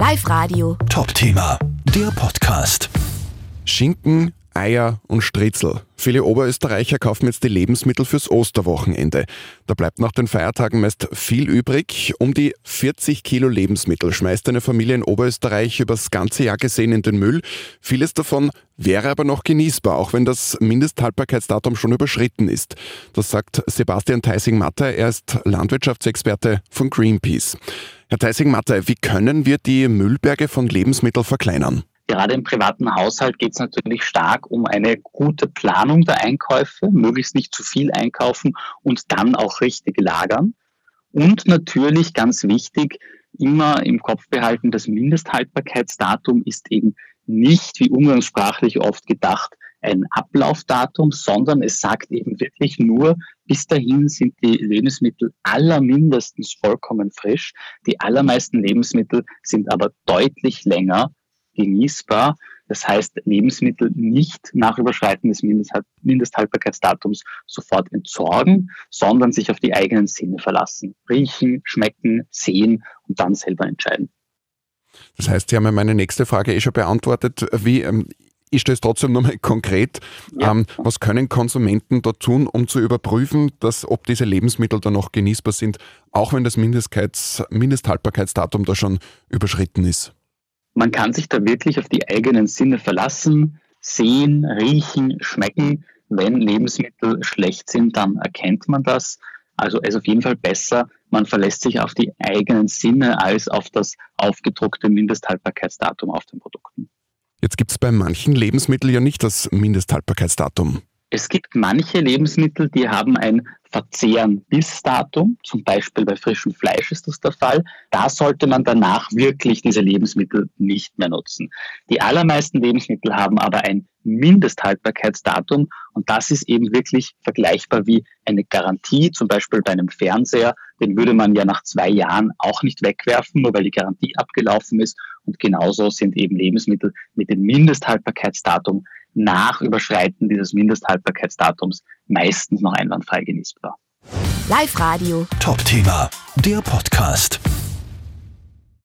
Live Radio. Top-Thema, der Podcast. Schinken, Eier und Stritzel. Viele Oberösterreicher kaufen jetzt die Lebensmittel fürs Osterwochenende. Da bleibt nach den Feiertagen meist viel übrig. Um die 40 Kilo Lebensmittel schmeißt eine Familie in Oberösterreich übers ganze Jahr gesehen in den Müll. Vieles davon wäre aber noch genießbar, auch wenn das Mindesthaltbarkeitsdatum schon überschritten ist. Das sagt Sebastian Theising-Matter. Er ist Landwirtschaftsexperte von Greenpeace. Herr Theising-Matter, wie können wir die Müllberge von Lebensmitteln verkleinern? Gerade im privaten Haushalt geht es natürlich stark um eine gute Planung der Einkäufe, möglichst nicht zu viel einkaufen und dann auch richtig lagern. Und natürlich ganz wichtig, immer im Kopf behalten, das Mindesthaltbarkeitsdatum ist eben nicht, wie umgangssprachlich oft gedacht, ein Ablaufdatum, sondern es sagt eben wirklich nur, bis dahin sind die Lebensmittel allermindestens vollkommen frisch. Die allermeisten Lebensmittel sind aber deutlich länger genießbar. Das heißt, Lebensmittel nicht nach Überschreiten des Mindesthaltbarkeitsdatums sofort entsorgen, sondern sich auf die eigenen Sinne verlassen. Riechen, schmecken, sehen und dann selber entscheiden. Das heißt, Sie haben ja meine nächste Frage eh schon beantwortet. Wie, ähm, ich stelle es trotzdem nochmal konkret. Ja. Ähm, was können Konsumenten da tun, um zu überprüfen, dass ob diese Lebensmittel dann noch genießbar sind, auch wenn das Mindesthaltbarkeitsdatum da schon überschritten ist? Man kann sich da wirklich auf die eigenen Sinne verlassen, sehen, riechen, schmecken. Wenn Lebensmittel schlecht sind, dann erkennt man das. Also es ist auf jeden Fall besser, man verlässt sich auf die eigenen Sinne als auf das aufgedruckte Mindesthaltbarkeitsdatum auf den Produkten. Jetzt gibt es bei manchen Lebensmitteln ja nicht das Mindesthaltbarkeitsdatum. Es gibt manche Lebensmittel, die haben ein Verzehren bis Datum, zum Beispiel bei frischem Fleisch ist das der Fall. Da sollte man danach wirklich diese Lebensmittel nicht mehr nutzen. Die allermeisten Lebensmittel haben aber ein Mindesthaltbarkeitsdatum und das ist eben wirklich vergleichbar wie eine Garantie, zum Beispiel bei einem Fernseher. Den würde man ja nach zwei Jahren auch nicht wegwerfen, nur weil die Garantie abgelaufen ist. Und genauso sind eben Lebensmittel mit dem Mindesthaltbarkeitsdatum nach Überschreiten dieses Mindesthaltbarkeitsdatums meistens noch einwandfrei genießbar. Live Radio. Top Thema, der Podcast.